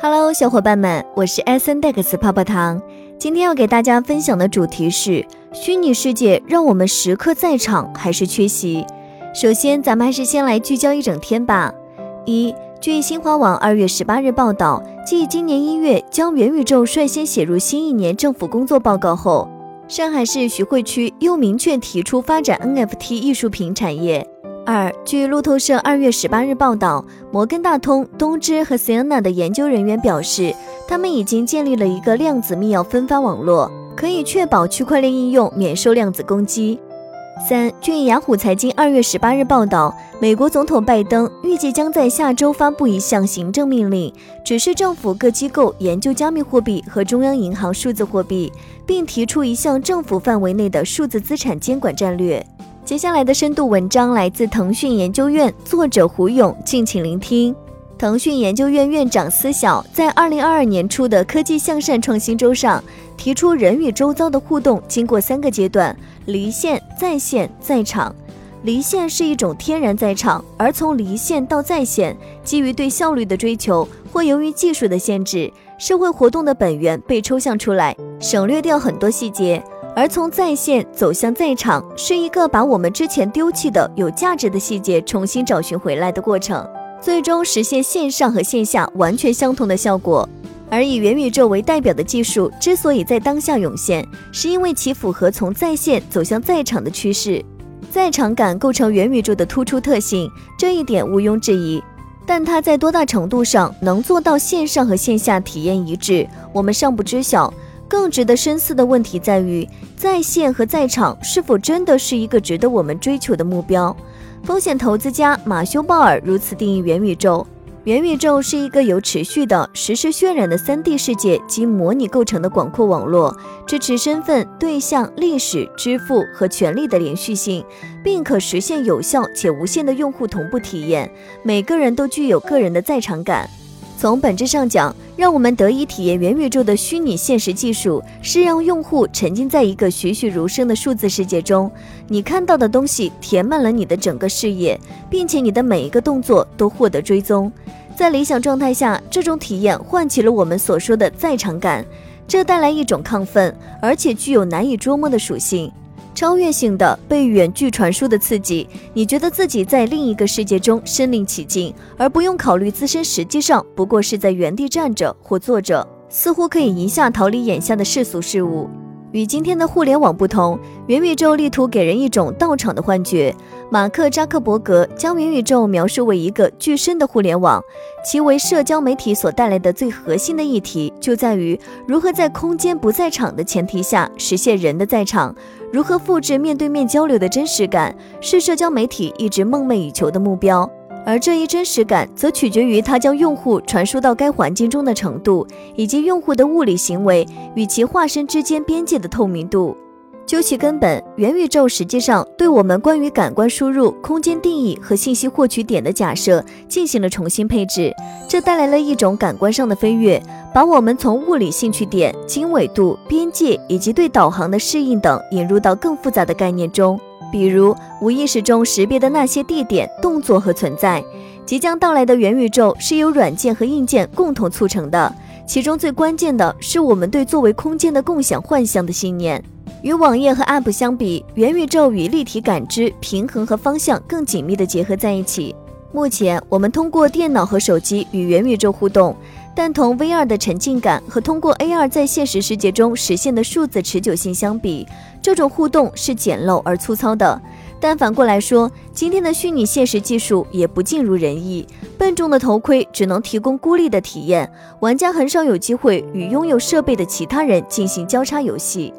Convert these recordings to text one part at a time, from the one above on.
Hello，小伙伴们，我是 S N Dex 泡泡糖。今天要给大家分享的主题是：虚拟世界让我们时刻在场还是缺席？首先，咱们还是先来聚焦一整天吧。一，据新华网二月十八日报道，继今年一月将元宇宙率先写入新一年政府工作报告后，上海市徐汇区又明确提出发展 NFT 艺术品产业。二，据路透社二月十八日报道，摩根大通、东芝和 Sienna 的研究人员表示，他们已经建立了一个量子密钥分发网络，可以确保区块链应用免受量子攻击。三，据雅虎财经二月十八日报道，美国总统拜登预计将在下周发布一项行政命令，指示政府各机构研究加密货币和中央银行数字货币，并提出一项政府范围内的数字资产监管战略。接下来的深度文章来自腾讯研究院，作者胡勇，敬请聆听。腾讯研究院院长思晓在二零二二年初的科技向善创新周上提出，人与周遭的互动经过三个阶段：离线、在线、在场。离线是一种天然在场，而从离线到在线，基于对效率的追求，或由于技术的限制，社会活动的本源被抽象出来，省略掉很多细节。而从在线走向在场，是一个把我们之前丢弃的有价值的细节重新找寻回来的过程，最终实现线上和线下完全相同的效果。而以元宇宙为代表的技术之所以在当下涌现，是因为其符合从在线走向在场的趋势，在场感构成元宇宙的突出特性，这一点毋庸置疑。但它在多大程度上能做到线上和线下体验一致，我们尚不知晓。更值得深思的问题在于，在线和在场是否真的是一个值得我们追求的目标？风险投资家马修·鲍尔如此定义元宇宙：元宇宙是一个由持续的、实时渲染的 3D 世界及模拟构成的广阔网络，支持身份、对象、历史、支付和权利的连续性，并可实现有效且无限的用户同步体验。每个人都具有个人的在场感。从本质上讲，让我们得以体验元宇宙的虚拟现实技术，是让用户沉浸在一个栩栩如生的数字世界中。你看到的东西填满了你的整个视野，并且你的每一个动作都获得追踪。在理想状态下，这种体验唤起了我们所说的在场感，这带来一种亢奋，而且具有难以捉摸的属性。超越性的被远距传输的刺激，你觉得自己在另一个世界中身临其境，而不用考虑自身实际上不过是在原地站着或坐着，似乎可以一下逃离眼下的世俗事物。与今天的互联网不同，元宇宙力图给人一种到场的幻觉。马克扎克伯格将元宇宙描述为一个具身的互联网，其为社交媒体所带来的最核心的议题就在于如何在空间不在场的前提下实现人的在场，如何复制面对面交流的真实感，是社交媒体一直梦寐以求的目标。而这一真实感，则取决于它将用户传输到该环境中的程度，以及用户的物理行为与其化身之间边界的透明度。究其根本，元宇宙实际上对我们关于感官输入、空间定义和信息获取点的假设进行了重新配置，这带来了一种感官上的飞跃，把我们从物理兴趣点、经纬度、边界以及对导航的适应等引入到更复杂的概念中。比如无意识中识别的那些地点、动作和存在，即将到来的元宇宙是由软件和硬件共同促成的。其中最关键的是我们对作为空间的共享幻象的信念。与网页和 App 相比，元宇宙与立体感知、平衡和方向更紧密地结合在一起。目前，我们通过电脑和手机与元宇宙互动。但同 VR 的沉浸感和通过 AR 在现实世界中实现的数字持久性相比，这种互动是简陋而粗糙的。但反过来说，今天的虚拟现实技术也不尽如人意。笨重的头盔只能提供孤立的体验，玩家很少有机会与拥有设备的其他人进行交叉游戏。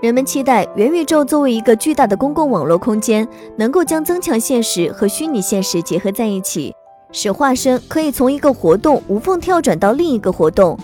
人们期待元宇宙作为一个巨大的公共网络空间，能够将增强现实和虚拟现实结合在一起。使化身可以从一个活动无缝跳转到另一个活动。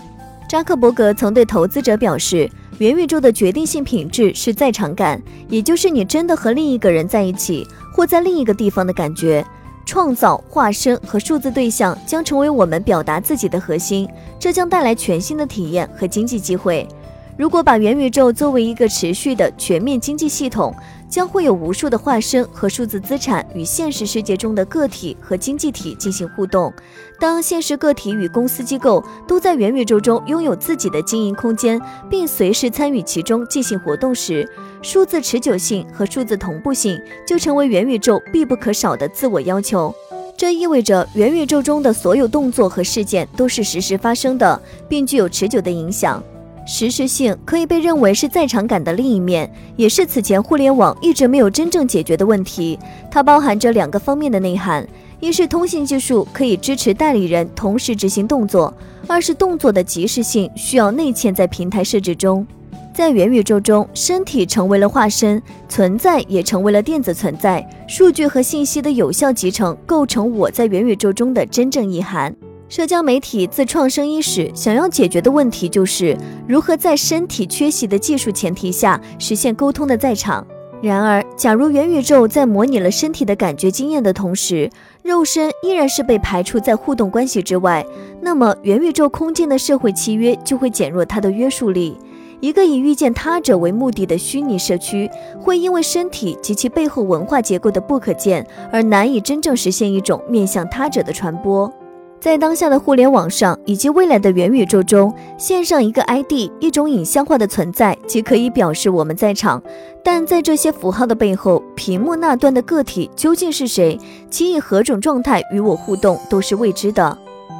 扎克伯格曾对投资者表示，元宇宙的决定性品质是在场感，也就是你真的和另一个人在一起，或在另一个地方的感觉。创造、化身和数字对象将成为我们表达自己的核心，这将带来全新的体验和经济机会。如果把元宇宙作为一个持续的全面经济系统，将会有无数的化身和数字资产与现实世界中的个体和经济体进行互动。当现实个体与公司机构都在元宇宙中拥有自己的经营空间，并随时参与其中进行活动时，数字持久性和数字同步性就成为元宇宙必不可少的自我要求。这意味着元宇宙中的所有动作和事件都是实时发生的，并具有持久的影响。实时性可以被认为是在场感的另一面，也是此前互联网一直没有真正解决的问题。它包含着两个方面的内涵：一是通信技术可以支持代理人同时执行动作；二是动作的及时性需要内嵌在平台设置中。在元宇宙中，身体成为了化身，存在也成为了电子存在，数据和信息的有效集成构成我在元宇宙中的真正意涵。社交媒体自创生伊始，想要解决的问题就是如何在身体缺席的技术前提下实现沟通的在场。然而，假如元宇宙在模拟了身体的感觉经验的同时，肉身依然是被排除在互动关系之外，那么元宇宙空间的社会契约就会减弱它的约束力。一个以遇见他者为目的的虚拟社区，会因为身体及其背后文化结构的不可见，而难以真正实现一种面向他者的传播。在当下的互联网上，以及未来的元宇宙中，线上一个 ID，一种影像化的存在，即可以表示我们在场。但在这些符号的背后，屏幕那端的个体究竟是谁？其以何种状态与我互动，都是未知的。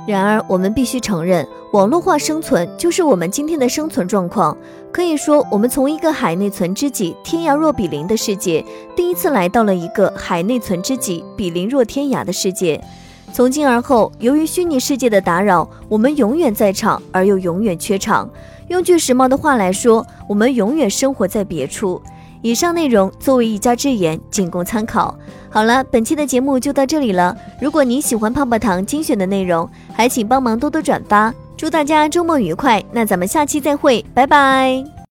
然而，我们必须承认，网络化生存就是我们今天的生存状况。可以说，我们从一个海内存知己，天涯若比邻的世界，第一次来到了一个海内存知己，比邻若天涯的世界。从今而后，由于虚拟世界的打扰，我们永远在场，而又永远缺场。用句时髦的话来说，我们永远生活在别处。以上内容作为一家之言，仅供参考。好了，本期的节目就到这里了。如果您喜欢泡泡糖精选的内容，还请帮忙多多转发。祝大家周末愉快！那咱们下期再会，拜拜。